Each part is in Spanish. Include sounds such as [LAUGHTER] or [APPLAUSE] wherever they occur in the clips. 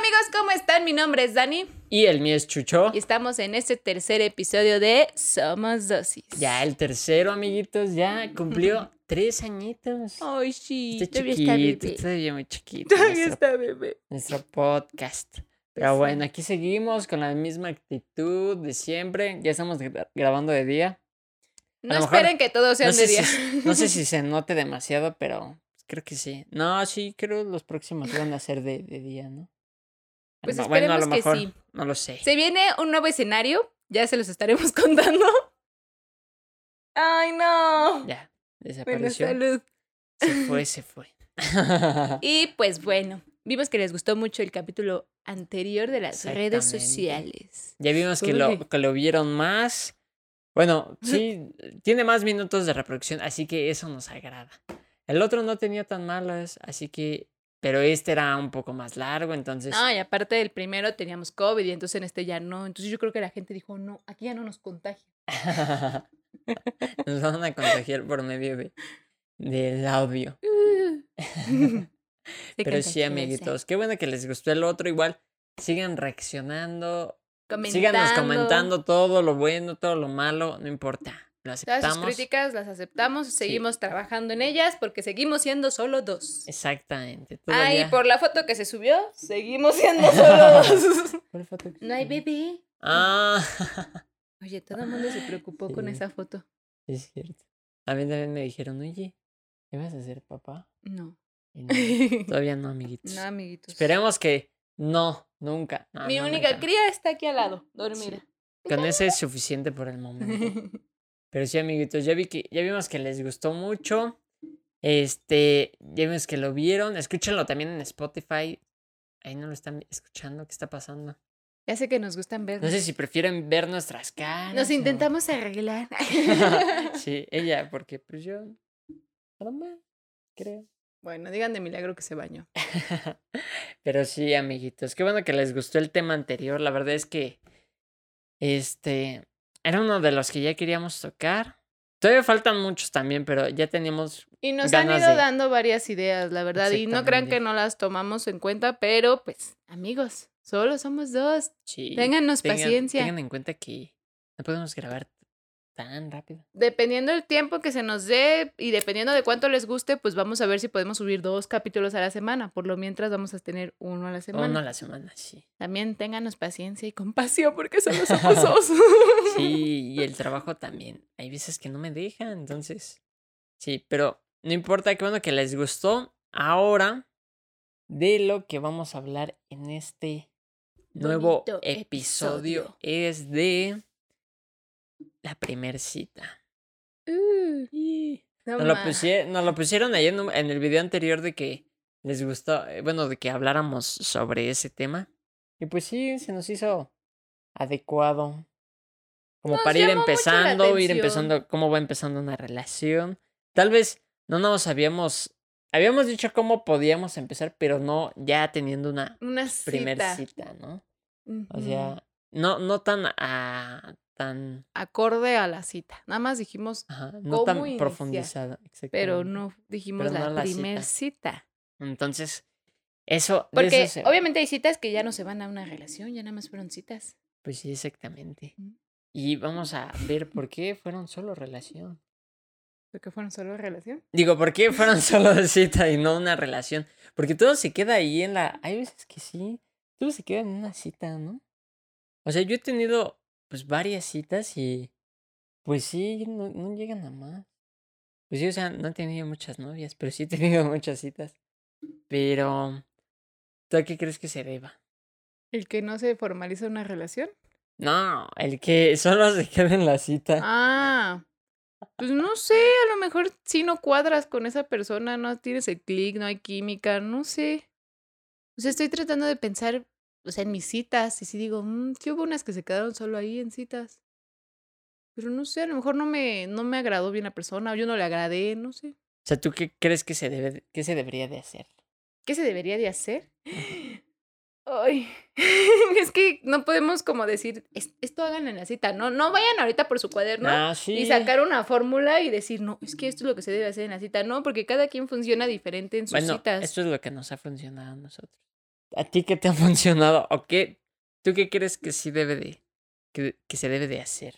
amigos, ¿cómo están? Mi nombre es Dani Y el mío es Chucho. y estamos en este tercer episodio de Somos Dosis. Ya el tercero, amiguitos, ya cumplió tres añitos. Ay, sí, Está todavía chiquito, está bebé. todavía muy chiquito. Todavía nuestro, está bebé. nuestro podcast. Pero bueno, aquí seguimos con la misma actitud de siempre. Ya estamos gra- grabando de día. No mejor- esperen que todos sean No de día. si, no sé si [LAUGHS] se note demasiado, pero creo que sí. No, sí, creo los próximos van a ser de, de día, ¿no? Pues lo- bueno, a lo esperemos que sí. no lo sé. Se viene un nuevo escenario, ya se los estaremos [LAUGHS] contando. Ay, no. Ya, Bueno, desapareció. salud. Se fue, se fue. [LAUGHS] Y pues bueno, vimos que les gustó mucho el capítulo anterior de las redes sociales. Ya vimos que Uy. lo, que lo vieron más. Bueno, [LAUGHS] sí, tiene más minutos de reproducción, así que eso nos agrada. El otro no tenía tan malas, así que. Pero este era un poco más largo, entonces. No, y aparte del primero teníamos COVID y entonces en este ya no. Entonces yo creo que la gente dijo, no, aquí ya no nos contagia. nos van a contagiar por medio de, del audio. [LAUGHS] [LAUGHS] Se Pero sí, amiguitos, qué bueno que les gustó el otro. Igual, sigan reaccionando, síganos comentando todo lo bueno, todo lo malo, no importa. Lo Todas aceptamos. sus críticas las aceptamos, seguimos trabajando en ellas porque seguimos siendo solo dos. Exactamente. Ah, y por la foto que se subió, seguimos siendo [LAUGHS] solo dos. [LAUGHS] ¿Cuál foto que No hay bebé. Ah, [LAUGHS] Oye, todo el mundo se preocupó con esa foto. es cierto. A mí también me dijeron, oye, ¿qué vas a hacer, papá? No. Todavía no, amiguitos. No, amiguitos. Esperemos que no, nunca. no, Mi no, única nunca. cría está aquí al lado, dormida. Con ese es suficiente por el momento. Pero sí, amiguitos, ya vi que, ya vimos que les gustó mucho. Este, ya vimos que lo vieron. Escúchenlo también en Spotify. Ahí no lo están escuchando. ¿Qué está pasando? ya sé que nos gustan ver. No sé si prefieren ver nuestras caras. Nos o- intentamos arreglar. [LAUGHS] [LAUGHS] sí, ella, porque pues yo. Más, creo. bueno, digan de milagro que se bañó. [LAUGHS] Pero sí, amiguitos, qué bueno que les gustó el tema anterior. La verdad es que este era uno de los que ya queríamos tocar. Todavía faltan muchos también, pero ya teníamos. Y nos han ido de- dando varias ideas, la verdad. Y no crean que no las tomamos en cuenta, pero pues, amigos, solo somos dos. Sí, Téngannos tengan- paciencia. Tengan en cuenta que no podemos grabar tan rápido. Dependiendo del tiempo que se nos dé y dependiendo de cuánto les guste, pues vamos a ver si podemos subir dos capítulos a la semana. Por lo mientras vamos a tener uno a la semana. Uno a la semana, sí. También ténganos paciencia y compasión porque solo somos dos. [LAUGHS] Sí, y el trabajo también. Hay veces que no me dejan, entonces. Sí, pero no importa, qué bueno que les gustó. Ahora, de lo que vamos a hablar en este nuevo episodio. es de la primer cita. Uh, Y no nos, lo ma. pusie- nos lo pusieron ahí en, un- en el video anterior de que les gustó, eh, bueno, de que habláramos sobre ese tema. Y pues sí, se nos hizo adecuado. Como Nos para ir empezando, ir empezando, cómo va empezando una relación. Tal vez no nos habíamos, habíamos dicho cómo podíamos empezar, pero no ya teniendo una Una primer cita. ¿no? O sea, no, no tan, ah, tan, acorde a la cita. Nada más dijimos, ajá, no ¿Cómo tan iniciar? profundizada. pero exactamente. no dijimos Pero no la la primer cita. cita. Entonces, eso, Porque eso se- obviamente hay citas que ya no se van a una relación, ya nada más fueron citas. Pues sí, exactamente. Mm. Y vamos a ver por qué fueron solo relación. Porque fueron solo relación. Digo, ¿por qué fueron [LAUGHS] solo cita y no una relación? Porque todo se queda ahí en la... Hay veces que sí, todo se queda en una cita, ¿no? O sea, yo he tenido pues varias citas y pues sí, no, no llegan a más. Pues sí, o sea, no he tenido muchas novias, pero sí he [LAUGHS] tenido muchas citas. Pero, ¿tú a qué crees que se deba? El que no se formaliza una relación. No, el que solo se queda en la cita. Ah, pues no sé, a lo mejor si no cuadras con esa persona, no tienes el clic, no hay química, no sé. O sea, estoy tratando de pensar, o sea, en mis citas, y si digo, mmm, sí hubo unas que se quedaron solo ahí en citas. Pero no sé, a lo mejor no me, no me agradó bien la persona, o yo no le agradé, no sé. O sea, ¿tú qué crees que se debe, qué se debería de hacer? ¿Qué se debería de hacer? [GASPS] Ay, [LAUGHS] es que no podemos como decir, "Es- esto hagan en la cita, no, no vayan ahorita por su cuaderno Ah, sí. y sacar una fórmula y decir, no, es que esto es lo que se debe hacer en la cita, no, porque cada quien funciona diferente en sus Bueno, citas. esto es lo que nos ha funcionado a nosotros. ¿A ti qué te ha [LAUGHS] funcionado? ¿O qué? ¿Tú qué crees que sí debe de. que, que se debe de hacer?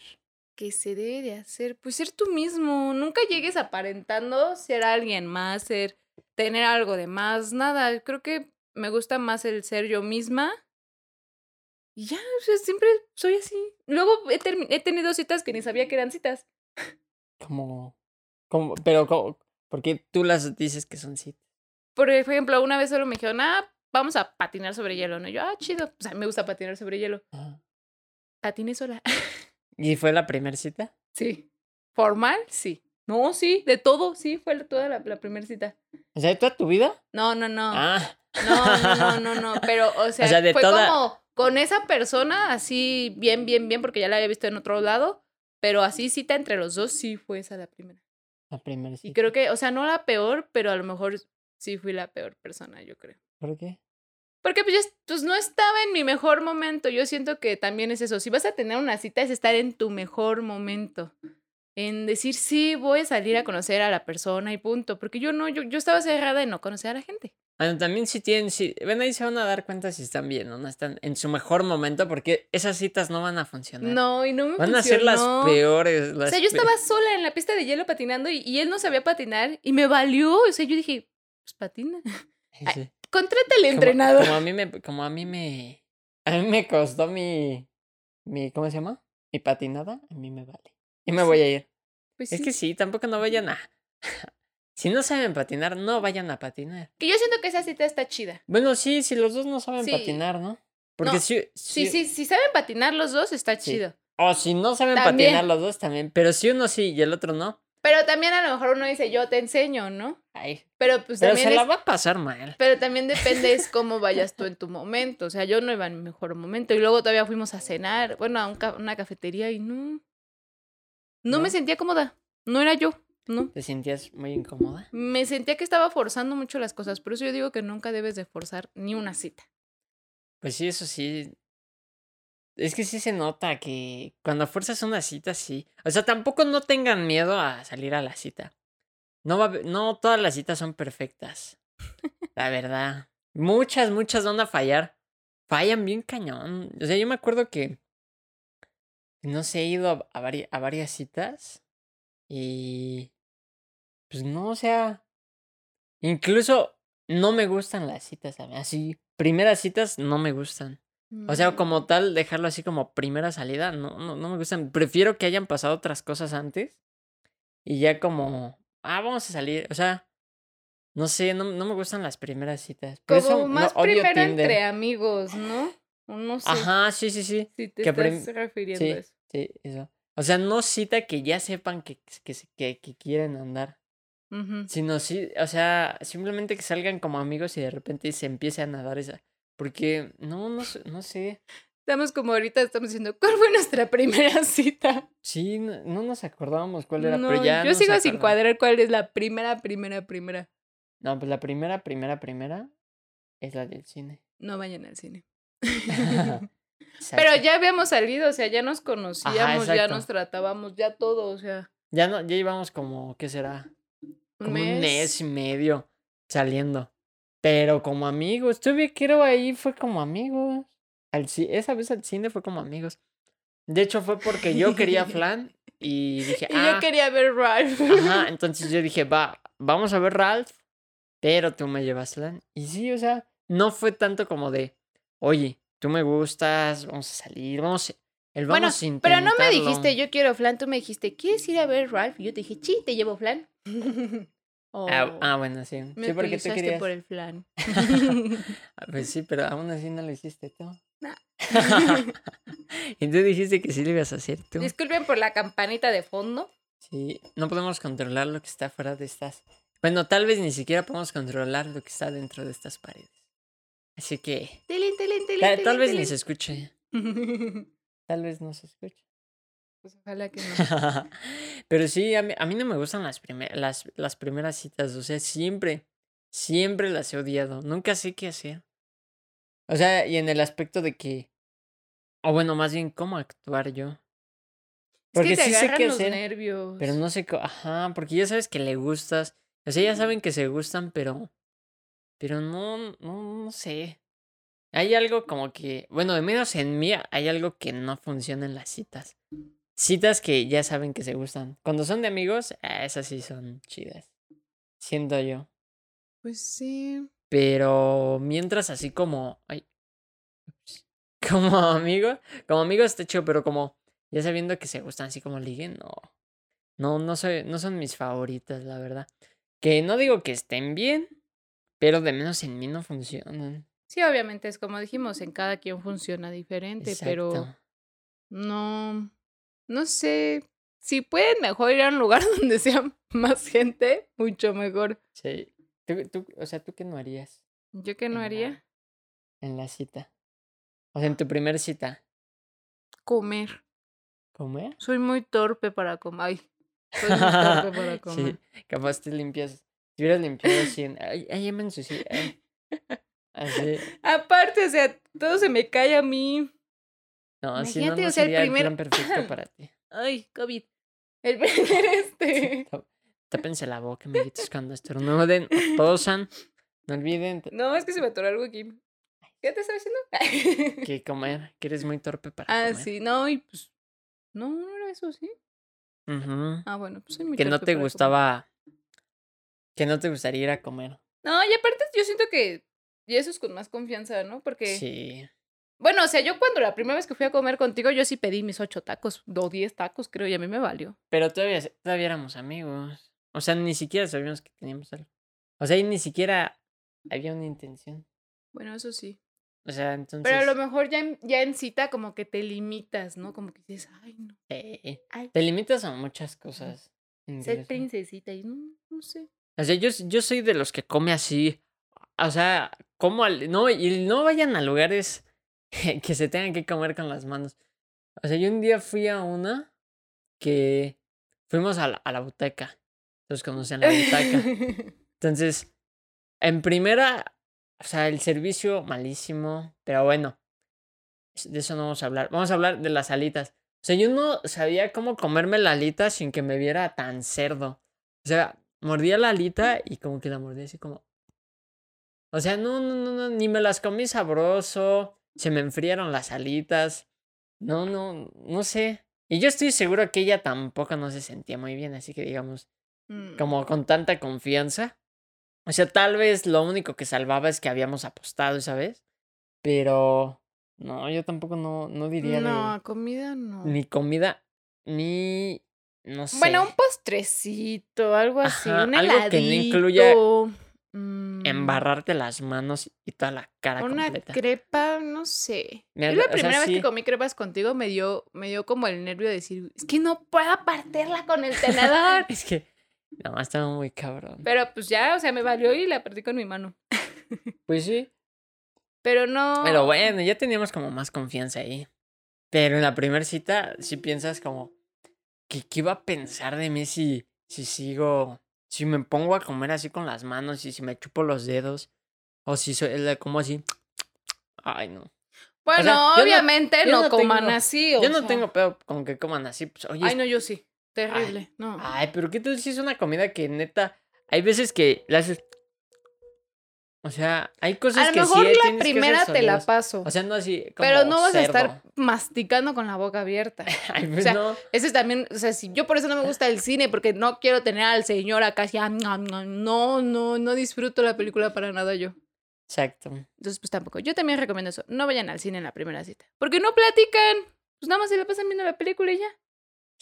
que se debe de hacer? Pues ser tú mismo. Nunca llegues aparentando ser alguien más, ser, tener algo de más, nada. Creo que me gusta más el ser yo misma. Y ya, o sea, siempre soy así. Luego he, he tenido citas que ni sabía que eran citas. Como. como pero, como, porque tú las dices que son citas. Por ejemplo, una vez solo me dijeron, ah, vamos a patinar sobre hielo, ¿no? Y yo, ah, chido. O sea, me gusta patinar sobre hielo. Patiné sola. [LAUGHS] ¿Y fue la primera cita? sí. ¿Formal? Sí. No, sí, de todo, sí, fue toda la, la primera cita. O sea, ¿de toda tu vida? No, no, no. Ah. No, no, no, no, no. [LAUGHS] Pero, o sea, sea, de fue toda- como con esa persona, así bien, bien, bien, porque ya la había visto en otro lado. Pero así cita entre los dos, sí fue esa la primera. La primera Y cita. creo que, o sea, no la peor, pero a lo mejor sí fui la peor persona, yo creo. ¿Por qué? Porque pues, pues no estaba en mi mejor momento. Yo siento que también es eso. Si vas a tener una cita es estar en tu mejor momento. En decir, sí, voy a salir a conocer a la persona y punto. Porque yo no, yo, yo estaba cerrada en no conocer a la gente. Bueno, también si tienen, si, ven ahí se van a dar cuenta si están bien o no están en su mejor momento, porque esas citas no van a funcionar. No, y no me Van a ser las peores. O las sea, yo estaba sola en la pista de hielo patinando y, y él no sabía patinar y me valió. O sea, yo dije, pues patina. Sí. Contrátale Como- entrenador. Como a mí me, como a mí me, a mí me costó mi, mi, ¿cómo se llama? Mi patinada, a mí me vale. Y me Sí. voy a ir. Pues Es sí. que sí, tampoco no vayan a, [LAUGHS] si no saben patinar, no vayan a patinar. Que yo siento que esa cita está chida. Bueno, sí, si los dos no saben Sí. patinar, ¿no? Porque No, si, Sí, si- sí, si saben patinar los dos, está chido. O si no saben También. patinar los dos también. Pero si uno sí y el otro no. Pero también a lo mejor uno dice, yo te enseño, ¿no? Ay. Pero pues Pero también se la va a pasar mal. Pero también depende es cómo vayas tú en tu momento. O sea, yo no iba en mi mejor momento. Y luego todavía fuimos a cenar, bueno, a un ca- una cafetería y no. No me ¿No? sentía cómoda. No era yo, no. ¿Te sentías muy incómoda? Me sentía que estaba forzando mucho las cosas. Por eso yo digo que nunca debes de forzar ni una cita. Pues sí, eso sí. Es que sí se nota que cuando fuerzas una cita, sí. O sea, tampoco no tengan miedo a salir a la cita. No, va, no todas las citas son perfectas. La verdad. Muchas, muchas van a fallar. Fallan bien cañón. O sea, yo me acuerdo que. No sé, he ido a, a vari- a varias citas. Y. Pues no, o sea. Incluso no me gustan las citas. a mí, Así, primeras citas no me gustan. O sea, Mm. como tal, dejarlo así como primera salida, no, no, no me gustan. Prefiero que hayan pasado otras cosas antes. Y ya como, ah, vamos a salir. O sea, no sé, no, no me gustan las primeras citas. Por Como eso no, más odio primero entre amigos, ¿no? No sé Ajá, sí, sí, sí. si te que estás refiriendo Sí, a eso. sí, eso. O sea, no cita que ya sepan que, que, que, que quieren andar. Sino sí, o sea, simplemente que salgan como amigos y de repente se empiecen a dar esa. Porque, no, no, sé- no sé. Estamos como ahorita estamos diciendo, ¿cuál fue nuestra [LAUGHS] primera cita? Sí, no, no nos acordábamos cuál era, No, pero ya. yo sigo sin cuadrar cuál es la primera, primera, primera. No, pues la primera, primera, primera es la del cine. No vayan al cine. [LAUGHS] Pero ya habíamos salido, o sea, ya nos conocíamos, ya exacto. nos tratábamos, ya todo, o sea, Ya no, ya íbamos como, ¿qué será? un Como mes. un mes y medio saliendo. Pero como amigos. Tuve que ir ahí, fue como amigos. Al, esa vez al cine fue como amigos. De hecho, fue porque yo quería [LAUGHS] flan y dije, Y ah, yo quería ver Ralph. ajá. [LAUGHS] Entonces yo dije, va, vamos a ver Ralph, pero tú me llevas flan. Y sí, o sea, no fue tanto como de, oye, tú me gustas, vamos a salir, vamos, a- el Bueno, vamos a pero no me intentarlo". dijiste, yo quiero flan, tú me dijiste, ¿quieres ir a ver Ralph? Y yo te dije, sí, te llevo flan. [LAUGHS] Oh, Ah, ah, bueno, sí. me Sí, porque tú utilizaste querías. por el flan. Ah, Pues sí, pero aún así no lo hiciste tú. Nah. y tú dijiste que sí lo ibas a hacer tú. Disculpen por la campanita de fondo. Sí, no podemos controlar lo que está fuera de estas. Bueno, tal vez ni siquiera podemos controlar lo que está dentro de estas paredes. Así que Tilín, tilín, tilín, ta- tal, vez ni se escuche. [LAUGHS] Tal vez no se escuche. Pues ojalá que no. [LAUGHS] Pero sí, a mí, a mí no me gustan las, primer- las, las primeras citas. O sea, siempre, siempre las he odiado. Nunca sé qué hacer. O sea, y en el aspecto de que. O bueno, más bien, cómo actuar yo. Porque es que te sí sé qué los hacer. nervios. Pero no sé cómo. Ajá, porque ya sabes que le gustas. O sea, ya saben que se gustan, pero. Pero no, no, no sé. Hay algo como que, bueno, de menos en mí hay algo que no funciona en las citas. Citas que ya saben que se gustan. Cuando son de amigos, ah, esas sí son chidas. Siento yo. Pues sí. Pero mientras así como. Ay. [LAUGHS] Como amigo. Como amigo está chido, pero como. Ya sabiendo que se gustan así como liguen, no. No, no soy, no son mis favoritas, la verdad. Que no digo que estén bien, pero de menos en mí no funcionan. Sí, obviamente es como dijimos, en cada quien funciona diferente, pero no, no sé. Si pueden mejor ir a un lugar [LAUGHS] donde sea más gente, mucho mejor. Sí. ¿Tú, tú, o sea, ¿tú qué no harías ¿Yo qué no en haría? la, en la cita? O sea, en tu primer cita. Comer. ¿Comer? Soy muy torpe para comer. Ay, soy muy torpe para [LAUGHS] sí, comer. capaz te limpias. Si hubieras limpiado así en. Ay, ay, ya me ensucié. ay". [LAUGHS] Así. Aparte, o sea, todo se me cae a mí. No, así no, no o sea, el sería el primer- plan perfecto para ti. [LAUGHS] Ay, COVID. El primer este. Tá- Tápense la boca, amiguitos, cuando estornuden tosan. No olviden No, es que se me atoró algo aquí. ¿Qué te estaba diciendo? que comer, que eres muy torpe para ah, comer. sí, no, y pues. No, no era eso, ¿sí? Ujú. Ah, bueno, pues soy muy Que no te para comer. gustaba. Que no te gustaría ir a comer. No, y aparte yo siento que. Y eso es con más confianza, ¿no? Porque. Sí. Bueno, o sea, yo cuando la primera vez que fui a comer contigo, yo sí pedí mis ocho tacos, o diez tacos, creo, y a mí me valió. Pero todavía, todavía éramos amigos. O sea, ni siquiera sabíamos que teníamos algo. O sea, y ni siquiera había una intención. Bueno, eso sí. O sea, entonces. Pero a lo mejor ya en, ya en cita como que te limitas, ¿no? Como que dices, ay, no. sí, Ay, te limitas a muchas cosas. ser princesita y no, no sé. O sea, yo, yo soy de los que come así. O sea, como al. No, y no vayan a lugares [LAUGHS] que se tengan que comer con las manos. O sea, yo un día fui a una que fuimos a la, a la butaca. Todos conocen la butaca. [LAUGHS] Entonces, en primera, o sea, el servicio malísimo, pero bueno, de eso no vamos a hablar. Vamos a hablar de las alitas. O sea, yo no sabía cómo comerme la alita sin que me viera tan cerdo. O sea, mordía la alita y como que la mordía así como... O sea, no, no, no, no, ni me las comí sabroso, se me enfriaron las alitas. No, no, no sé. Y yo estoy seguro que ella tampoco no se sentía muy bien, así que digamos, Mm, como con tanta confianza. O sea, tal vez lo único que salvaba es que habíamos apostado esa vez. Pero no, yo tampoco no, no diría No, de comida no. ni comida, ni no sé. Bueno, un postrecito, algo así, Ajá, un algo que no incluya mm, embarrarte las manos y toda la cara Una completa. crepa, no sé. Yo la sea, primera vez sí. que comí crepas contigo me dio, me dio como el nervio de decir, es que no puedo partirla con el tenedor. [LAUGHS] Es que no, estaba muy cabrón. Pero pues ya, o sea, me valió y la perdí con mi mano. [LAUGHS] Pues sí. Pero no. Pero bueno, ya teníamos como más confianza ahí. Pero en la primera cita, si piensas como, ¿qué, qué iba a pensar de mí si, si sigo, si me pongo a comer así con las manos y si me chupo los dedos? O si soy, como así. Ay, no. Bueno, sea, yo no- obviamente no, no coman tengo- así. o Yo no sea. tengo pedo con que coman así. Pues, oye, Ay, no, yo sí. Terrible. no. Ay, pero ¿qué tal si es una comida que neta... Hay veces que la haces... O sea, hay cosas A lo que mejor sí la que primera te la paso. O sea, no así como pero no vas a estar masticando con la boca abierta. [LAUGHS] Ay, pues sea, no. Ese es también, o sea, si yo por eso no me gusta el cine, porque no quiero tener al señor acá así, ah, no, no, no, no, no disfruto la película para nada yo. Exacto. Entonces, pues tampoco. Yo también recomiendo eso. No vayan al cine en la primera cita. Porque no platican. Pues nada más se la pasan viendo la película y ya.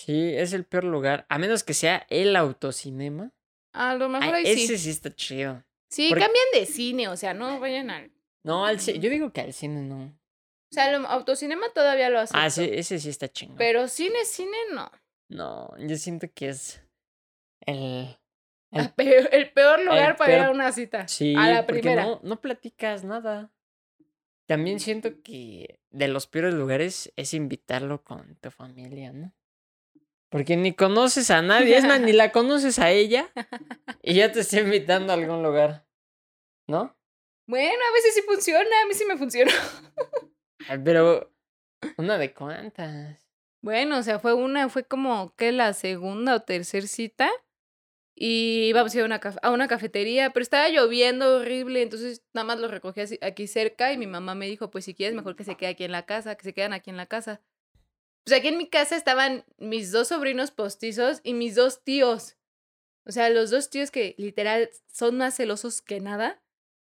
Sí, es el peor lugar. A menos que sea el autocinema. A lo mejor ahí sí. ese sí está chido. Sí, porque- cambian de cine, o sea, no vayan al. No, al ci- yo digo que al cine no. O sea, el autocinema todavía lo hace. Ah, sí, ese sí está chingón. Pero cine, cine, no. No, yo siento que es el... El- La peor- el peor lugar para ir peor- a una cita. Sí, a la primera. no, no platicas nada. También siento que de los peores lugares es invitarlo con tu familia, ¿no? Porque ni conoces a nadie, es más, ni la [LAUGHS] conoces a ella y ya te está [LAUGHS] invitando a algún lugar, ¿no? Bueno, a veces sí funciona, a mí sí me funcionó. Pero, ¿una de cuántas? Bueno, o sea, fue una, fue como que la segunda o tercera cita. Y íbamos a ir a una, a una cafetería, pero estaba lloviendo horrible, entonces nada más lo recogí así- aquí cerca y mi mamá me dijo, pues si quieres mejor que se quede aquí en la casa, que se quedan aquí en la casa. Pues aquí en mi casa estaban mis dos sobrinos postizos y mis dos tíos. O sea, los dos tíos que literal son más celosos que nada.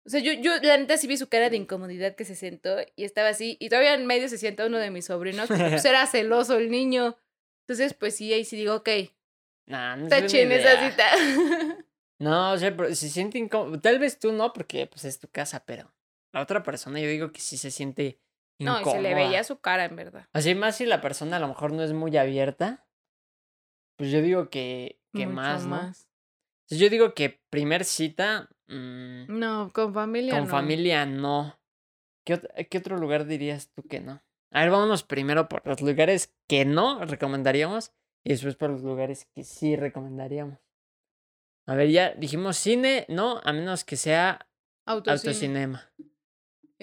O sea, yo, yo la neta sí vi su cara de incomodidad que se sentó y estaba así. Y todavía en medio se sienta uno de mis sobrinos, porque pues [LAUGHS] era celoso el niño. Entonces, pues sí, ahí sí digo, ok, Nah, no es está buena chin esa cita. [LAUGHS] No, o sea, pero se siente incómodo. Tal vez tú no, porque pues es tu casa, pero la otra persona yo digo que sí se siente no, incómoda. y se le veía su cara, en verdad. Así más si la persona a lo mejor no es muy abierta, pues yo digo que, que Mucho más, ¿no? Entonces, yo digo que primer cita, mm, No, con familia con no. familia no. ¿Qué, ot- ¿Qué otro lugar dirías tú que no? A ver, vámonos primero por los lugares que no recomendaríamos y después por los lugares que sí recomendaríamos. A ver, ya dijimos cine, no, a menos que sea Autocine. autocinema.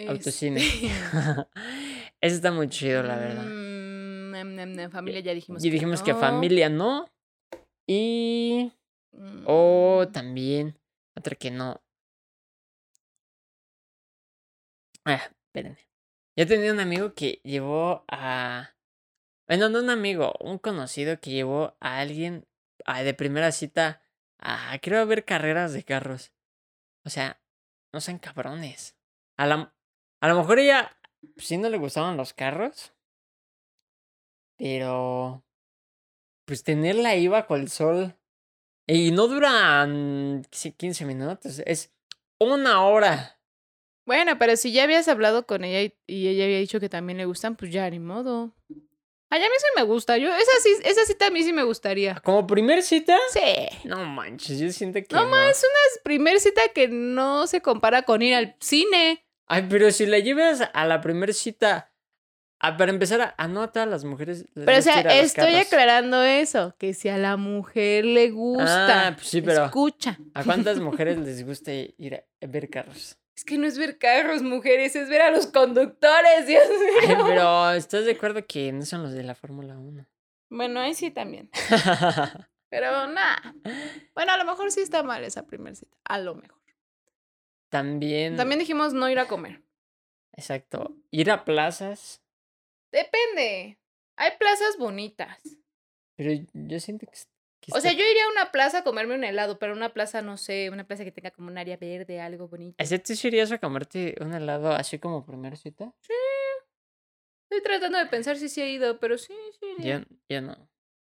Autocine. [LAUGHS] Ese está muy chido, la verdad. mm, familia ya dijimos Y dijimos que no. familia no. Y. O Mm, también. Otra que no. Ah, espérenme. Yo tenía un amigo que llevó a. Bueno, no un amigo, un conocido que llevó a alguien a- de primera cita a. Creo ver carreras de carros. O sea, no sean cabrones. A, la, a lo mejor ella pues, sí no le gustaban los carros. Pero. Pues tenerla ahí bajo el sol. Y no duran sí, 15 minutos, es una hora. Bueno, pero si ya habías hablado con ella y, y ella había dicho que también le gustan, pues ya, ni modo. Ay, a mí sí me gusta. Yo, esa, sí, esa cita a mí sí me gustaría. ¿Como primer cita? Sí. No manches, yo siento que. No no. más, una primer cita que no se compara con ir al cine. Ay, pero si la llevas a la primer cita. a- para empezar, a, a las mujeres. Pero, o sea, estoy aclarando eso, que si a la mujer le gusta, Ah, pues sí, pero- escucha. ¿A cuántas [LAUGHS] mujeres les gusta ir a ver carros? Es que no es ver carros, mujeres, es ver a los conductores, [LAUGHS] Dios Ay, mío. pero ¿estás de acuerdo que no son los de la Fórmula 1? Bueno, ahí sí también. [LAUGHS] Pero nada. Bueno, a lo mejor sí está mal esa primera cita. A lo mejor. También. También dijimos no ir a comer. Exacto. Ir a plazas. Depende. Hay plazas bonitas. Pero yo siento que. que O sea, yo iría a una plaza a comerme un helado, pero una plaza, no sé, una plaza que tenga como un área verde, algo bonito. ¿Así tú sí irías a comerte un helado así como primera cita? Estoy tratando de pensar si sí he ido, pero sí, sí. iría. Yo, yo no.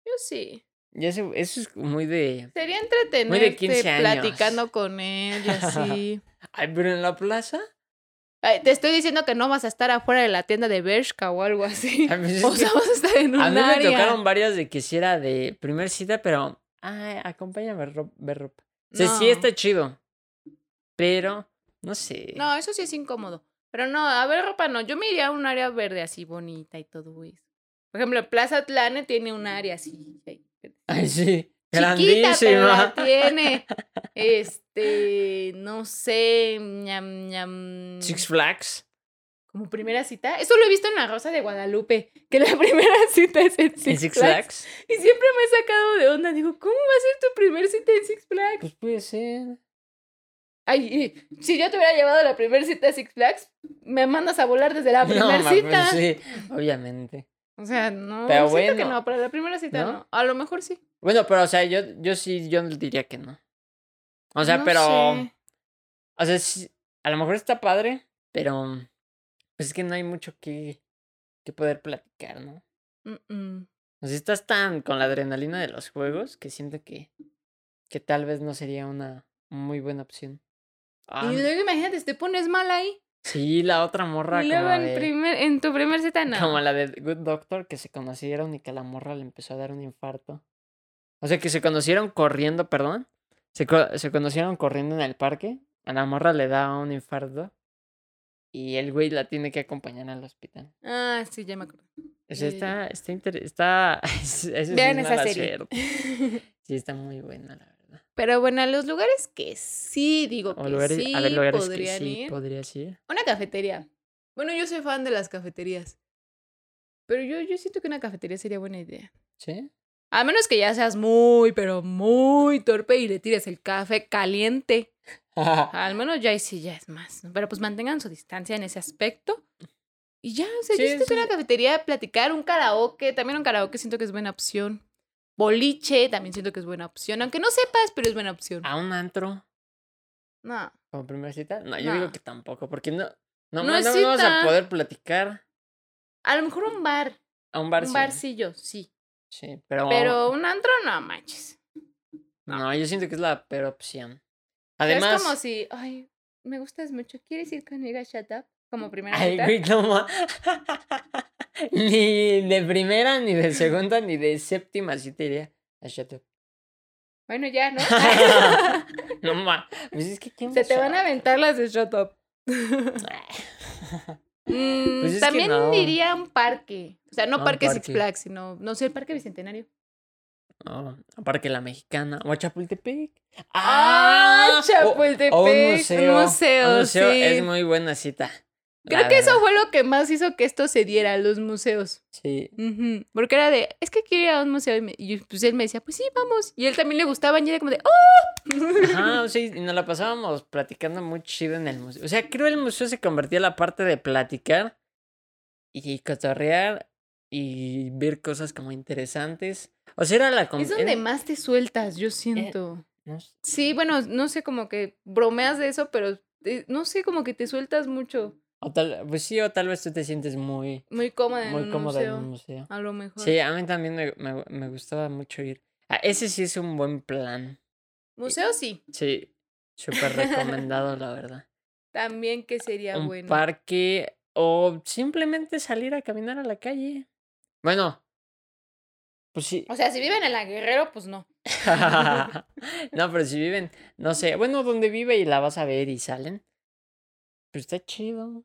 Yo sí. Ya sé, eso es muy de. Sería entretenerte 15 años. platicando con él y así. [LAUGHS] Ay, pero en la plaza. Ay, te estoy diciendo que no vas a estar afuera de la tienda de Bershka o algo así. [LAUGHS] Pues es O sea, vas a estar en un a mí me tocaron varias de que si era de primer cita, pero. Ay, acompáñame a ver ropa. O sea, sí No. está chido. Pero. No sé. No, eso sí es incómodo. Pero no, a ver, ropa no. Yo me iría a un área verde así bonita y todo eso. Por ejemplo, Plaza Atlane tiene un área así. Ay, sí. Chiquita, pero la Grandísima. [LAUGHS] tiene. Este, no sé, ñam, ñam. Six Flags. Como primera cita. Eso lo he visto en La Rosa de Guadalupe, que la [LAUGHS] primera cita es en Six, ¿En Six Flags. Flags? Y siempre me he sacado de onda. Digo, ¿cómo va a ser tu primer cita en Six Flags? Pues puede ser. Ay, si yo te hubiera llevado a la primera cita a Six Flags, me mandas a volar desde la [LAUGHS] No, primera ma, cita. pues sí, obviamente. O sea, no. Pero siento que bueno. no, para la primera cita ¿No? no. A lo mejor sí. Bueno, pero o sea, yo, yo sí, yo diría que no. O sea, No pero. sé. O sea, sí, a lo mejor está padre, pero. Pues es que no hay mucho que, que poder platicar, ¿no? Mm-mm. O sea, estás tan con la adrenalina de los juegos que siento que. Que tal vez no sería una muy buena opción. Ah, Y luego imagínate, te pones mal ahí. Sí, la otra morra y luego como en, de- primer, en tu primer cita no. Como la de Good Doctor, que se conocieron y que a la morra le empezó a dar un infarto. O sea, que se conocieron corriendo, perdón. Se, se conocieron corriendo en el parque. A la morra le da un infarto. Y el güey la tiene que acompañar al hospital. Ah, sí, ya me acuerdo. O sea, Ya, ya, está, está, inter- está, [LAUGHS] Vean es esa serie. suerte. [LAUGHS] Sí, está muy buena, la verdad. Pero bueno, a los lugares que sí, digo O que lugares, sí a ver, lugares que podrían sí ir. Una cafetería. Bueno, yo soy fan de las cafeterías. Pero yo, yo siento que una cafetería sería buena idea. ¿Sí? A menos que ya seas muy, pero muy torpe y le tires el café caliente. [LAUGHS] Al menos ya sí ya es más. Pero pues mantengan su distancia en ese aspecto. Y ya, o sea, yo Sí, siento que una cafetería, platicar, un karaoke, también un karaoke siento que es buena opción. Boliche, también siento que es buena opción. Aunque no sepas, pero es buena opción. ¿A un antro No. como primera cita? No, yo digo No. que tampoco, porque no, no, No no, no vamos a poder platicar A lo mejor un bar. a un bar. un sí. barcillo, sí. Sí, pero, Pero un antro, no manches. no, yo siento que es la peor opción. Pero Además, es como si, ay, me gustas mucho, ¿quieres ir conmigo a Shut Up? Como primera ay, cita. güey, no [LAUGHS] [LAUGHS] ni de primera, ni de segunda, ni de séptima sí te iría a Shut Up. Bueno, ya, ¿no? [LAUGHS] no ma, pues es que ¿quién Se te van a aventar las de Shut Up. [LAUGHS] Mm, Pues también no. diría un parque. O sea, no Ah, un parque Six parque. Flags, sino, no sé, el parque bicentenario. No, aparte la mexicana. O a Chapultepec. ¡Ah! o- Chapultepec. o un museo. museo, Un museo sí. es muy buena cita. Creo la que eso fue lo que más hizo que esto se diera, los museos. Sí. Porque era de, es que quiero ir a un museo. Y, me- y pues él me decía, pues sí, vamos. Y él también le gustaba. Y era como de, ¡oh! Ajá, sí, y nos la pasábamos platicando muy chido en el museo. O sea, creo el museo se convertía en la parte de platicar y cotorrear y ver cosas como interesantes. O sea, era la... Es donde era- más te sueltas, yo siento. no sé, Sí, bueno, no sé, como que bromeas de eso, pero te- no sé, como que te sueltas mucho. O tal, pues sí, o tal vez tú te sientes muy, Muy cómoda en muy un cómoda en museo. un museo. A lo mejor. Sí, a mí también me, me, me gustaba mucho ir. Ah, ese sí es un buen plan. Museo sí. Sí, súper recomendado, la verdad. [LAUGHS] También que sería un bueno. parque o simplemente salir a caminar a la calle. Bueno, pues sí. O sea, si viven en la Guerrero, pues no. [LAUGHS] no, pero si viven, no [LAUGHS] sé, bueno, donde vive y la vas a ver y salen, pues está chido.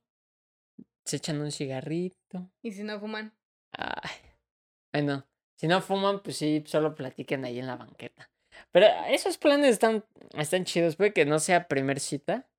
Se echan un cigarrito. Y si no fuman. Ay. Bueno, si no fuman, pues sí, solo platiquen ahí en la banqueta. Pero esos planes están, están chidos. Puede que no sea primer cita.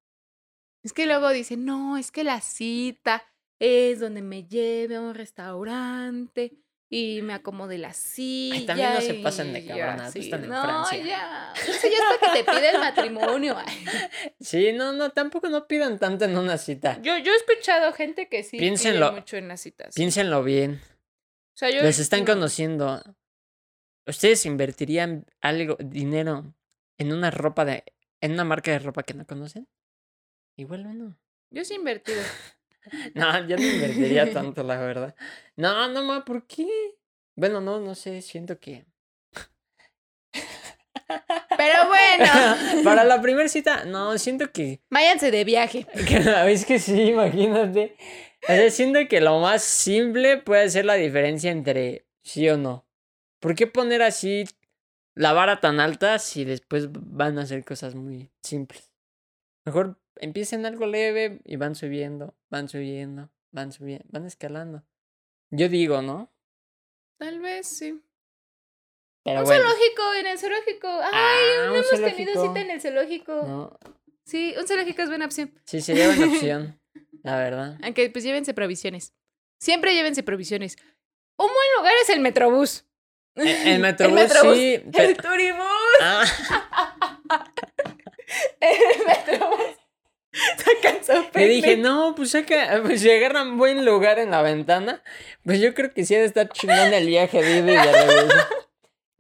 Es que luego dicen, no, es que la cita es donde me lleve a un restaurante y me acomode la silla. también no se pasen de no sí. están en No, Francia. ya. Eso ya es para que te pide el matrimonio. ay. [LAUGHS] [LAUGHS] Sí, no, no, tampoco no pidan tanto en una cita. Yo, yo he escuchado gente que sí Piénsenlo. pide mucho en las citas. Piénsenlo bien. O sea, yo Les están no. conociendo. ¿Ustedes invertirían algo, dinero en una ropa de. en una marca de ropa que no conocen? Igual uno. Yo sí he invertido. [LAUGHS] [LAUGHS] No, yo no invertiría [LAUGHS] tanto, la verdad. No, no, ma, ¿por qué? Bueno, no, no sé, siento que. Pero bueno, [LAUGHS] Para la primera cita, no, siento que. váyanse de viaje. que- Es que sí, imagínate. O sea, siento que lo más simple puede ser la diferencia entre sí o no. ¿Por qué poner así la vara tan alta si después van a hacer cosas muy simples? Mejor empiecen algo leve y van subiendo, van subiendo, van subiendo, van escalando. Yo digo, ¿no? Tal vez sí. Pero un bueno. zoológico, en el zoológico. Ay, Ah, no hemos tenido cita en el zoológico. No, Sí, un zoológico es buena opción. sí, sería buena [LAUGHS] opción, la verdad. Aunque pues llévense provisiones. Siempre llévense provisiones. Un buen lugar es el Metrobús. El, [LAUGHS] el Metrobús, Metrobús, sí. El Turibús. Ah, [LAUGHS] El Metrobús. Sacan su que dije, no, pues saca, pues si agarran buen lugar en la ventana, pues yo creo que sí ha de estar chingón el viaje de ida y de regreso.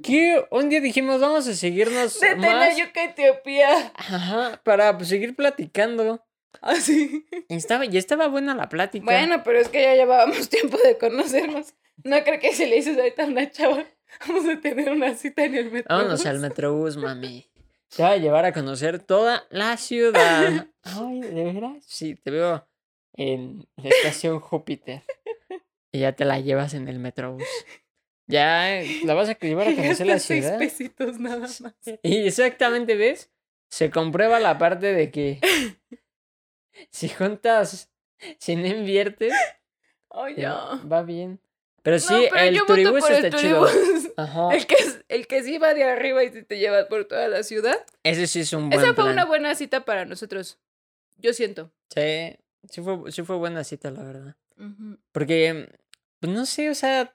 Que un día dijimos, vamos a seguirnos De más. Tenayuca, Etiopía. Ajá, para pues, seguir platicando. Así. Y estaba, y estaba buena la plática. Bueno, pero es que ya llevábamos [LAUGHS] tiempo de conocernos. No creo que si le dices ahorita a una chava, [LAUGHS] vamos a tener una cita en el metro. Vámonos al Metrobús, mami. Te va a llevar a conocer toda la ciudad. [LAUGHS] Ay, ¿de veras? Sí, te veo en la estación Júpiter. [LAUGHS] Y ya te la llevas en el Metrobús. Ya eh, la vas a llevar a [LAUGHS] conocer la seis ciudad. pesitos nada más. Y exactamente, ¿ves? Se comprueba la parte de que si juntas, si no inviertes, va, va bien. Pero sí, no, pero el turibús el está chido. [LAUGHS] Ajá. El que, el que sí va de arriba y te llevas por toda la ciudad. Ese sí es un buen Esa fue plan. una buena cita para nosotros. Yo siento. Sí, sí fue, sí fue buena cita, la verdad. Porque, pues no sé, o sea,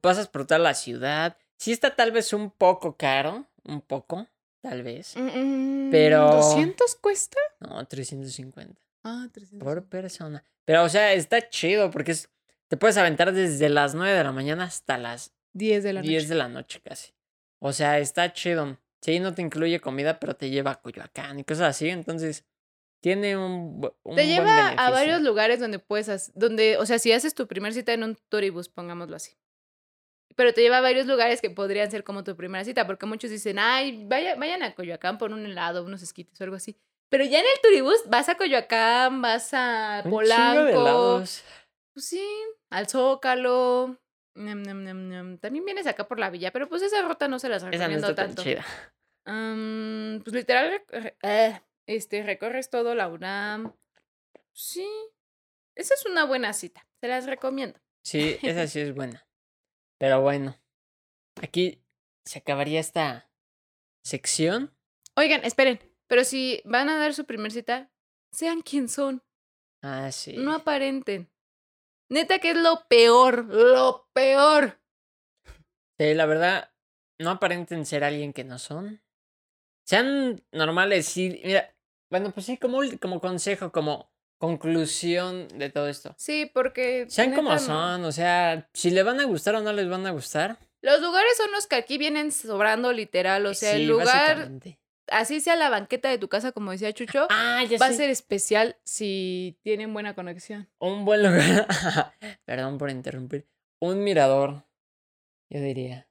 pasas por toda la ciudad. Sí está tal vez un poco caro, un poco, tal vez. Mm, Pero- ¿200 cuesta? No, 350 Ah, 300. por persona. Pero, o sea, está chido porque es, te puedes aventar desde las 9 de la mañana hasta las 10 de la 10 noche. de la noche casi. O sea, está chido. Sí, no te incluye comida, pero te lleva a Coyoacán y cosas así. Entonces, tiene un, un Te buen lleva a varios lugares donde puedes, donde, o sea, si haces tu primer cita en un turibus, pongámoslo así. Pero te lleva a varios lugares que podrían ser como tu primera cita, porque muchos dicen, ay, vaya, vayan a Coyoacán por un helado, unos esquites o algo así. Pero ya en el turibus vas a Coyoacán, vas a Polanco. Pues sí, al Zócalo. También vienes acá por la villa, pero pues esa ruta no se las Esa no recomiendo está tan tanto. chida. Am, pues literal, eh, este, recorres todo la UNAM. Sí, esa es una buena cita, se las recomiendo. Sí, esa sí es [LAUGHS] buena. Pero bueno, aquí se acabaría esta sección. Oigan, esperen, pero si van a dar su primer cita, sean quien son, Ah, sí. no aparenten. Neta que es lo peor, lo peor. Sí, la verdad, no aparenten ser alguien que no son. Sean normales, sí. Mira, bueno, pues sí, como, como consejo, como conclusión de todo esto. Sí, porque... Sean como neta, son, o sea, si le van a gustar o no les van a gustar. Los lugares son los que aquí vienen sobrando literal, o sea, el lugar. Así sea la banqueta de tu casa, como decía Chucho, Ah, ya va a sé. ser especial si tienen buena conexión. Un buen lugar. [LAUGHS] Perdón por interrumpir. Un mirador, yo diría.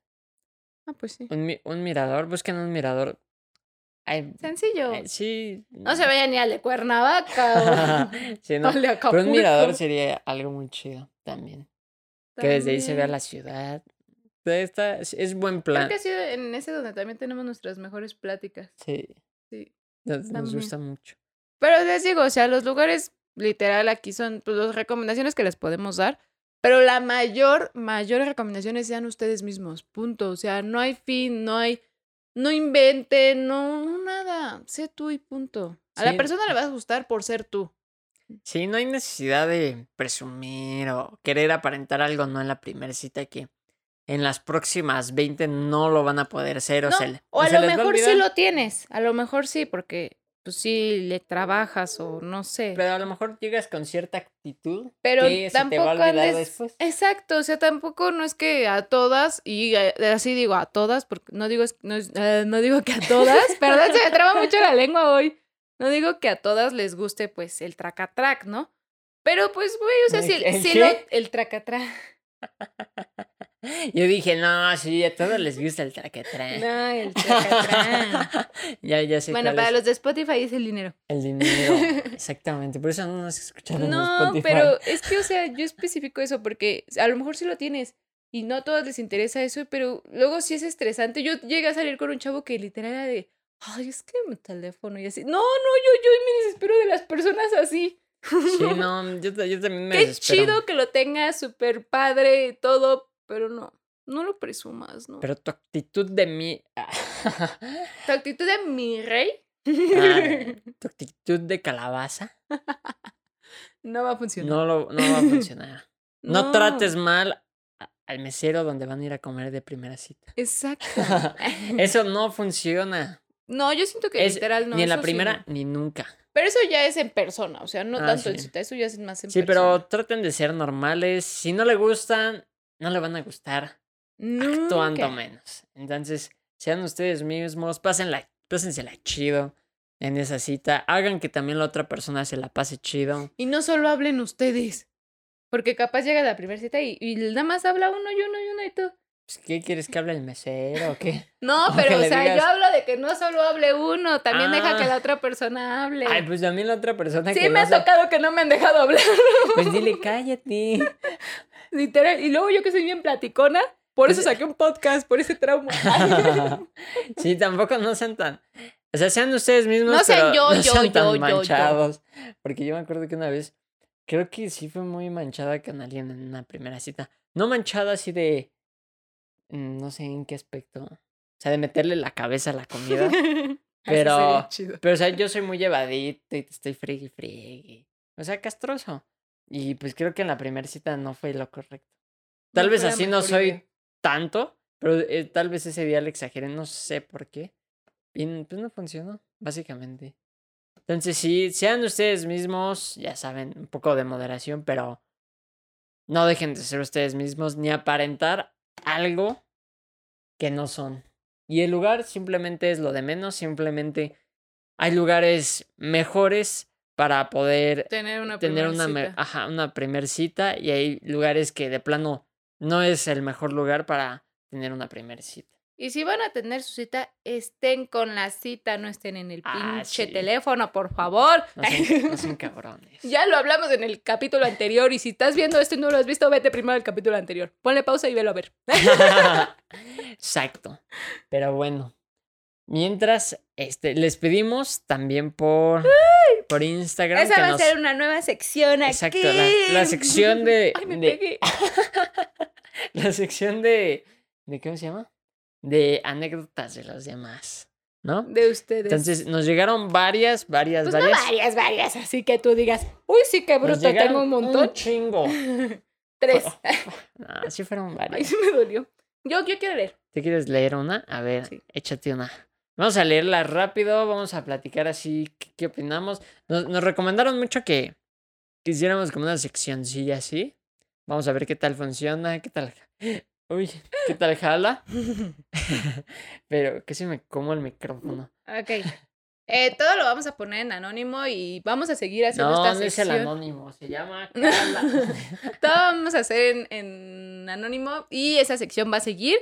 Ah, pues sí. Un, mi- un mirador, busquen un mirador. Ay, Sencillo. ay, sí. No se vayan ni al de Cuernavaca [LAUGHS] Sí, no, de Pero un mirador sería algo muy chido también. Que desde ahí se vea la ciudad. Está, es, buen Creo plan. que ha sido en ese donde también tenemos nuestras mejores pláticas. Sí, Sí. nos, gusta mucho. Pero les digo, o sea, los lugares literal aquí son pues, las recomendaciones que les podemos dar. Pero la mayor, mayor recomendaciones sean ustedes mismos. Punto. O sea, no hay fin, no hay. No inventen, no, no nada. Sé tú y punto. A la persona le vas a gustar por ser tú. Sí, no hay necesidad de presumir o querer aparentar algo, no en la primera cita que en las próximas 20 no lo van a poder ser o No, se, le- o a se lo mejor sí lo tienes. A lo mejor sí, porque pues sí le trabajas o no sé. Pero a lo mejor llegas con cierta actitud Pero que se te tampoco va a olvidar después. Exacto, o sea, tampoco no es que a todas, y eh, así digo a todas, porque no digo, no, eh, no digo que a todas, [LAUGHS] perdón, se me traba mucho la lengua hoy. No digo que a todas les guste, pues, el tracatrac, ¿no? Pero, pues, güey, o sea, ¿El si, el si qué? lo, el tracatrac. [LAUGHS] Yo dije, no, sí, a todos les gusta el traquetrán. No, el tracatrac. [LAUGHS] ya, ya sé bueno, para es. los de Spotify es el dinero. El dinero, [LAUGHS] exactamente. Por eso no nos escucharon en No, Spotify. pero es que, o sea, yo especifico eso porque a lo mejor sí lo tienes y no a todos les interesa eso, pero luego sí es estresante. Yo llegué a salir con un chavo que literal era de, ay, es que mi teléfono y así. No, no, yo, yo me desespero de las personas así. Sí, no, yo, ta- yo también me Qué desespero. chido que lo tengas súper padre y todo, pero no, no lo presumas, ¿no? Pero tu actitud de mí. Tu actitud de mi rey Ah, [LAUGHS] tu actitud de calabaza no va a funcionar. no, lo, no va a funcionar. [LAUGHS] No, trates mal al mesero donde van a ir a comer de primera cita. Exacto. [LAUGHS] Eso no funciona. No, yo siento que Es literal no. ni en la sí primera ni nunca. Pero eso ya es en persona, o sea, no Ah, tanto en sí. cita, eso ya es más en Sí, persona. pero traten de ser normales. Si no le gustan, no le van a gustar. Actuando Nunca. menos. Entonces, sean ustedes mismos, pásenla, pásensela chido en esa cita. Hagan que también la otra persona se la pase chido. Y no solo hablen ustedes. Porque capaz llega la primera cita y, y nada más habla uno y uno y uno y tú. Pues, ¿Qué quieres que hable el mesero o qué? [LAUGHS] No, [LAUGHS] O pero o sea, digas- yo hablo de que no solo hable uno, también deja que Ah. la otra persona hable. Ay, pues también la otra persona sí, que me ha tocado que no me han dejado [LAUGHS] hablar. Pues dile, cállate. Literal. Y luego yo que soy bien platicona, por eso saqué un podcast, por ese trauma. [LAUGHS] [LAUGHS] sí, tampoco no sean tan. O sea, sean ustedes mismos, No sean pero yo, no yo, sean tan yo, yo, yo. manchados. Porque yo me acuerdo que una vez, creo que sí fue muy manchada con alguien en una primera cita. No manchada así de. mm, No sé en qué aspecto. O sea, de meterle la cabeza a la comida. [LAUGHS] Pero-. Pero, o sea, yo soy muy llevadito y te estoy friegue y friegue. O sea, castroso. Y pues creo que en la primera cita no fue lo correcto. Tal No vez así no soy idea. tanto, Pero eh, tal vez ese día le exageré, no sé por qué. Y pues no funcionó, básicamente. Entonces, sí, sean ustedes mismos, ya saben, un poco de moderación, pero no dejen de ser ustedes mismos ni aparentar algo que no son. Y el lugar simplemente es lo de menos, simplemente hay lugares mejores para poder Tener una tener primer una, cita. ajá, una primer cita y hay lugares que de plano no es el mejor lugar para tener una primer cita. Y si van a tener su cita, estén con la cita, no estén en el Ah, pinche sí. teléfono, por favor. No sean, no sean cabrones. [LAUGHS] Ya lo hablamos en el capítulo anterior y si estás viendo esto y no lo has visto, vete primero al capítulo anterior. Ponle pausa y velo a ver. [LAUGHS] [LAUGHS] Exacto. Pero bueno. Mientras, este, les pedimos también por, por Instagram Esa que va nos- a ser una nueva sección aquí. Exacto, la, la sección de. [LAUGHS] Ay, me de- pegué. [LAUGHS] la sección de. ¿De cómo se llama? De anécdotas de los demás. ¿No? De ustedes. Entonces nos llegaron varias, varias, pues no varias. varias, varias, así que tú digas, uy, sí, qué bruto, tengo un montón. chingo. [LAUGHS] Tres. No, sí fueron Ay, varias. sí me dolió. Yo, yo quiero leer. ¿Te quieres leer una? A ver, Sí. échate una. Vamos a leerla rápido, vamos a platicar así, qué, qué opinamos. Nos, nos recomendaron mucho que quisiéramos como una seccioncilla así. Vamos a ver qué tal funciona, qué tal... [GASPS] Uy, qué tal jala. [LAUGHS] [LAUGHS] Pero que si me como el micrófono. Ok. Eh, todo lo vamos a poner en anónimo y vamos a seguir haciendo No, esta no es el sección. anónimo, se llama. [LAUGHS] Todo vamos a hacer en, en anónimo y esa sección va a seguir.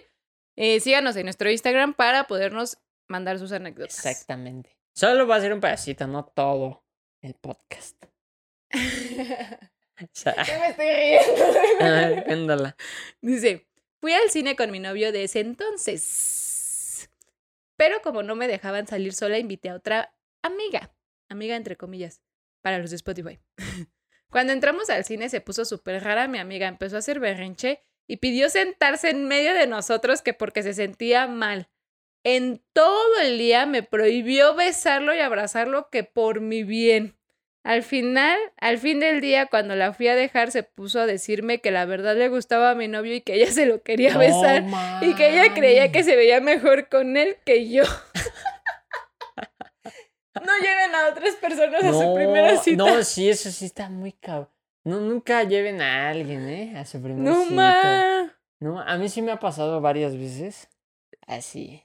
Eh, síganos en nuestro Instagram para podernos mandar sus anécdotas. Exactamente. Solo va a ser un pedacito, no todo el podcast. [LAUGHS] Ya me estoy riendo. [LAUGHS] a ver. Dice, fui al cine con mi novio de ese entonces. Pero como no me dejaban salir sola, invité a otra amiga. Amiga entre comillas, para los de Spotify. [LAUGHS] Cuando entramos al cine se puso súper rara, mi amiga empezó a hacer berrinche y pidió sentarse en medio de nosotros que porque se sentía mal. En todo el día me prohibió besarlo y abrazarlo que por mi bien. Al final, al fin del día, cuando la fui a dejar, se puso a decirme que la verdad le gustaba a mi novio y que ella se lo quería besar y que ella creía que se veía mejor con él que yo. [LAUGHS] no lleven a otras personas a su primera cita. No, sí, eso sí está muy cabrón. No, nunca lleven a alguien, ¿eh? A su primera No, cita. ma. No, a mí sí me ha pasado varias veces. Así.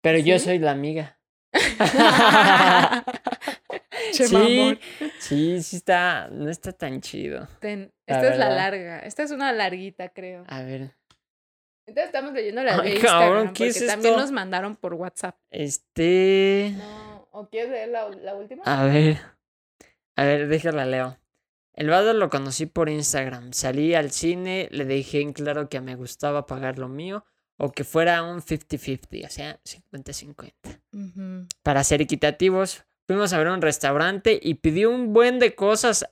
Pero yo soy la amiga. [LAUGHS] Che, sí, mamón. sí, sí está, no está tan chido. Ten, La esta es la larga. Esta es una larguita, creo. A ver, Entonces estamos leyendo la de Instagram cabrón, ¿qué porque es también esto? nos mandaron por WhatsApp. este... No, ¿o quieres leer la, la última? A ver. A ver, déjala leo. El vado lo conocí por Instagram. Salí al cine, le dejé en claro que me gustaba pagar lo mío o que fuera un 50-50, o sea, 50-50. Ujú. Para ser equitativos, fuimos a ver un restaurante y pidió un buen de cosas.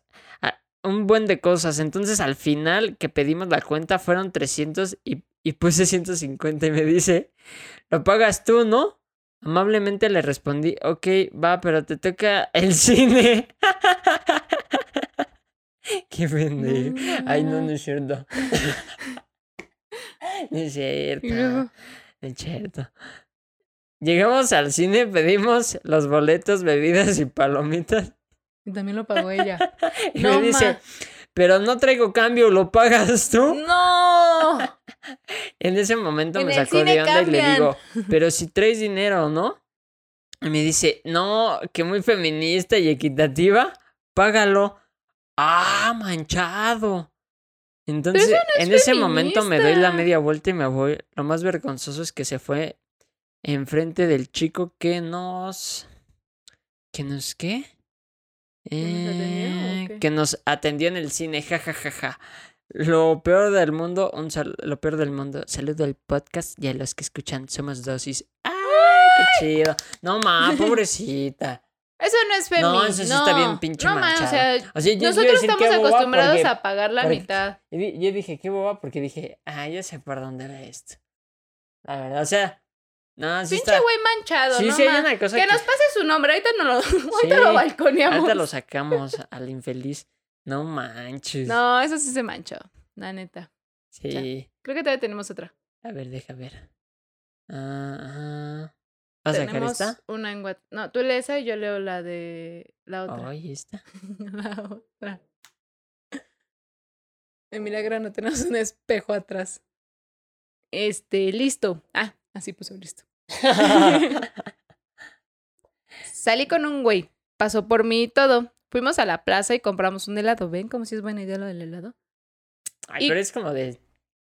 Un buen de cosas. Entonces al final que pedimos la cuenta fueron 300 y, y puse 150 y me dice, lo pagas tú, ¿no? Amablemente le respondí, ok, va, pero te toca el cine. [LAUGHS] Qué pendejo. Ay, no, no es cierto. [LAUGHS] [LAUGHS] no es cierto. No es cierto. Llegamos al cine, pedimos los boletos, bebidas y palomitas. y también lo pagó ella. [LAUGHS] Y No, me dice, ma. pero no traigo cambio, ¿lo pagas tú? ¡No! [LAUGHS] En ese momento En me sacó de onda y le digo, pero si traes dinero, ¿no? Y me dice, no, que muy feminista y equitativa, págalo. ¡Ah, manchado! Entonces, en ese momento me doy la media vuelta y me voy. Lo más vergonzoso es que se fue enfrente del chico que nos. ¿Que nos qué? Eh, que nos atendió en el cine, jajajaja. Lo peor del mundo, un sal- lo peor del mundo. Saludo al podcast y a los que escuchan Somos Dosis. ¡Ay, qué chido! No, ma, pobrecita. Eso no es feminismo. No, eso sí está bien pinche No, ma, o sea, O sea, yo- yo nosotros decir estamos acostumbrados porque- a pagar la porque- mitad. Yo dije, qué boba, porque dije, ah, ya sé por dónde va esto. La verdad, o sea, no, sí Pinche güey manchado, Sí, ¿no? sí, hay una cosa que, que- nos pase su nombre, ahorita, no lo, [LAUGHS] ahorita Sí, lo balconeamos. Ahorita lo sacamos al infeliz. No manches. No, eso sí se manchó, la neta. Sí. Creo que todavía tenemos otra. A ver, deja ver. Ah, ajá. ¿Vas a sacar esta? una en WhatsApp. No, tú lees esa y yo leo la de la otra. Ay, esta. [LAUGHS] la otra. De milagro no tenemos un espejo atrás. Este, listo. Ah, así puso listo. [LAUGHS] Salí con un güey. Pasó por mí y todo. Fuimos a la plaza y compramos un helado. ¿Ven cómo si es buena idea lo del helado? Ay, Y- pero es como de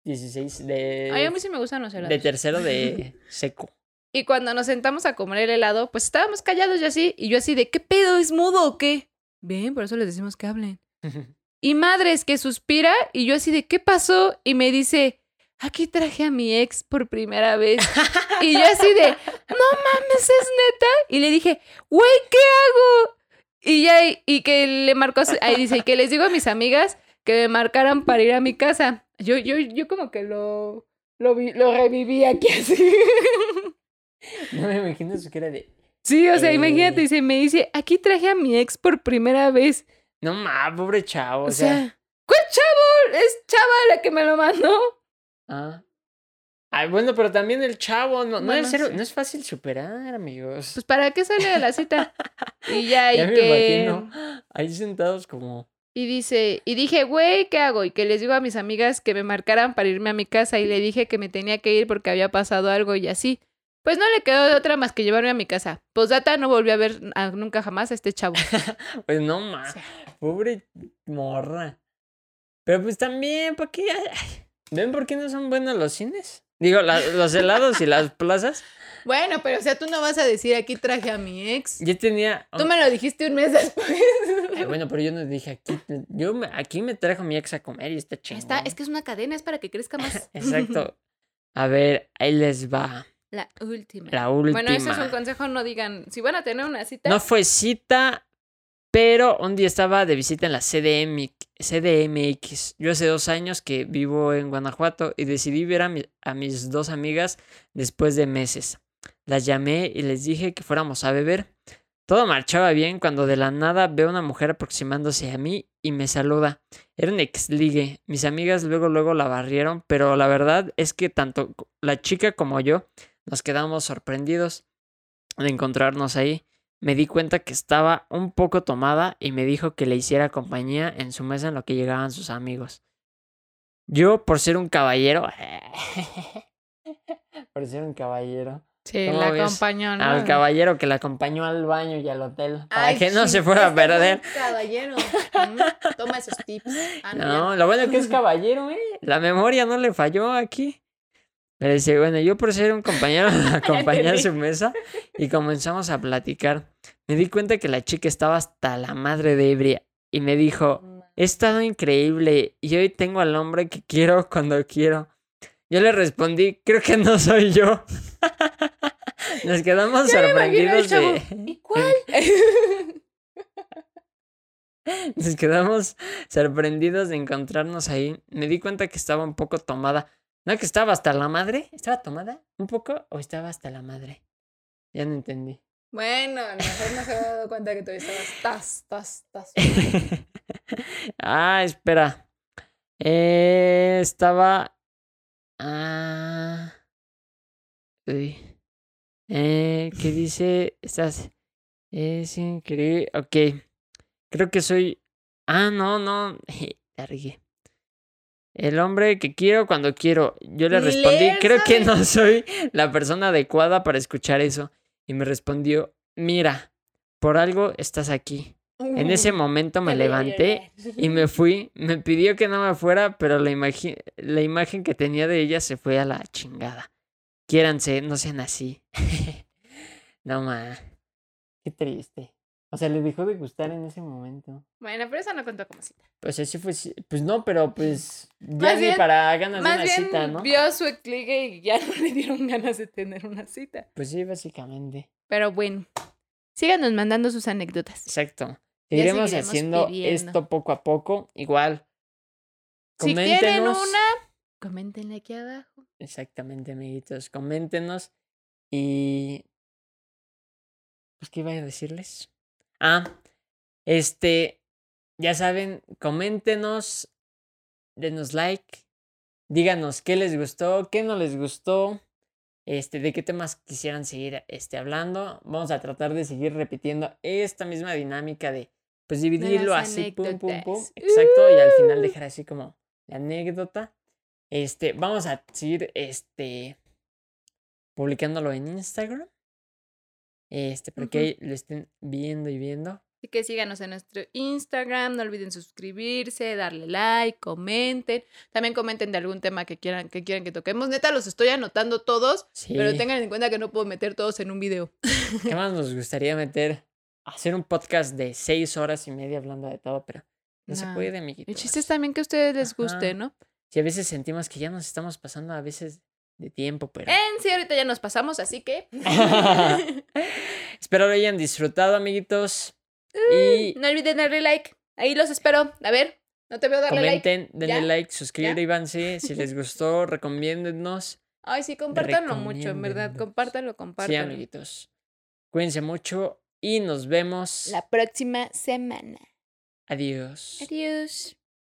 16, de, Ay, a mí sí me gustan los helados. de tercero de [LAUGHS] seco. Y cuando nos sentamos a comer el helado, pues estábamos callados y así. Y yo así de, ¿qué pedo? ¿Es mudo o qué? Ven, por eso les decimos que hablen. [LAUGHS] Y madres que suspira y yo así de, ¿qué pasó? Y me dice, aquí traje a mi ex por primera vez. [LAUGHS] Y yo así de, no mames, es neta. Y le dije, güey, ¿qué hago? Y ya, y que le marcó, ahí dice, que les digo a mis amigas que me marcaran para ir a mi casa. Yo, yo, yo como que lo, lo, vi- lo reviví aquí así. [LAUGHS] [LAUGHS] No me imagino su cara de. Sí, o sea, imagínate, Eh. dice, me dice, aquí traje a mi ex por primera vez. No ma, pobre chavo. O, sea, ¿cuál chavo? Es chava la que me lo mandó. Ah. Ay, bueno, pero también el chavo, no, no, es, no es fácil superar, amigos. Pues, ¿para qué sale de la cita? [LAUGHS] Y ya, y ya me que... imagino. Ahí sentados como. Y dice, y dije, güey, ¿qué hago? Y que les digo a mis amigas que me marcaran para irme a mi casa y le dije que me tenía que ir porque había pasado algo y así. Pues no le quedó de otra más que llevarme a mi casa. Posdata no volvió a ver a- nunca jamás a este chavo. [LAUGHS] Pues no sea, Pobre morra. Pero pues también, ¿por qué? ¿Ven por qué no son buenos los cines? Digo, la- los helados y las plazas. [LAUGHS] Bueno, pero o sea, tú no vas a decir aquí traje a mi ex. Yo tenía. Tú me lo dijiste un mes después. Bueno, pero yo no dije aquí. Yo me- aquí me trajo mi ex a comer y está chingón. Está, es que es una cadena, es para que crezca más. [LAUGHS] Exacto. A ver, ahí les va. La última. La última. Bueno, ese es un consejo, no digan, si van a tener una cita, No fue cita, pero un día estaba de visita en la CDM, CDMX. Yo hace dos años que vivo en Guanajuato y decidí ver a, mi- a mis dos amigas después de meses. Las llamé y les dije que fuéramos a beber. Todo marchaba bien cuando de la nada veo una mujer aproximándose a mí y me saluda. Era un exligue. Mis amigas luego luego la barrieron, pero la verdad es que tanto la chica como yo nos quedamos sorprendidos de encontrarnos ahí. Me di cuenta que estaba un poco tomada y me dijo que le hiciera compañía en su mesa en lo que llegaban sus amigos. Yo, por ser un caballero, [LAUGHS] por ser un caballero, sí, ¿cómo la ves? acompañó, ¿no? al caballero que la acompañó al baño y al hotel para Ay, que no sí, se fuera a perder. Caballero. Mm, Toma esos tips. Ah, no, No, lo bueno que es caballero, ¿eh? La memoria no le falló aquí. Pero dice, bueno, yo por ser un compañero la [LAUGHS] [LAUGHS] acompañé a su mesa y comenzamos a platicar. Me di cuenta que la chica estaba hasta la madre de ebria y me dijo, he estado increíble y hoy tengo al hombre que quiero cuando quiero. Yo le respondí, creo que no soy yo. [LAUGHS] Nos quedamos Ya me sorprendidos de... ¿Y cuál? Nos quedamos sorprendidos de encontrarnos ahí. Me di cuenta que estaba un poco tomada. ¿No que estaba hasta la madre? ¿Estaba tomada? ¿Un poco? ¿O estaba hasta la madre? Ya no entendí. bueno, a lo mejor no se había dado cuenta que todavía estabas tas, tas, tas. [LAUGHS] ah, espera. Eh, estaba. Ah. uy. Eh, ¿Qué dice? Estás. Es increíble. Ok. Creo que soy. Ah, no, no. [LAUGHS] La regué. El hombre que quiero cuando quiero. Yo le respondí, creo que sabe". no soy la persona adecuada para escuchar eso. Y me respondió, mira, por algo estás aquí. En ese momento me levanté y me fui. Me pidió que no me fuera, pero la, imagi- la imagen que tenía de ella se fue a la chingada. Quiéranse, no sean así. [LAUGHS] no ma. Qué triste. O sea, le dejó de gustar en ese momento. Bueno, pero eso no contó como cita. Pues así fue. Pues no, pero pues. Ya Más ni bien- para ganas de una bien cita, ¿no? vio su exligue y ya [LAUGHS] no le dieron ganas de tener una cita. Pues sí, básicamente. Pero bueno, síganos mandando sus anécdotas. Exacto. Seguiremos seguiremos haciendo pidiendo. esto poco a poco. Igual. Si quieren Coméntenos. una, coméntenle aquí abajo. Exactamente, amiguitos. Coméntenos. Y. Pues, ¿qué iba a decirles? Ah, este. Ya saben, coméntenos. Denos like. Díganos qué les gustó, qué no les gustó, este, de qué temas quisieran seguir este, hablando. Vamos a tratar de seguir repitiendo esta misma dinámica de pues dividirlo así, pum, pum, pum. Exacto, y al final dejar así como la anécdota. Este, vamos a seguir este publicándolo en Instagram. Este, para que Ujú. ahí lo estén viendo y viendo. Así que síganos en nuestro Instagram, no olviden suscribirse, darle like, comenten. También comenten de algún tema que quieran que, quieran que toquemos. Neta, los estoy anotando todos, Sí. pero tengan en cuenta que no puedo meter todos en un video. ¿Qué más nos gustaría meter? Hacer un podcast de seis horas y media hablando de todo, pero no se puede, El amiguitos. chiste es también que a ustedes les guste. ¿no? Si a veces sentimos que ya nos estamos pasando a veces de tiempo, pero... En sí, ahorita ya nos pasamos, así que. [LAUGHS] Espero lo hayan disfrutado, amiguitos. Y no olviden darle like. Ahí los espero. A ver, no te veo darle like. comenten, denle ¿Ya? like, suscríbanse. Si les gustó, [LAUGHS] recomiéndennos. Ay, sí, compártanlo mucho, en verdad. Recomiéndennos. Compártanlo, Sí, compártanlo. amiguitos. Cuídense mucho y nos vemos. La próxima semana. Adiós. Adiós.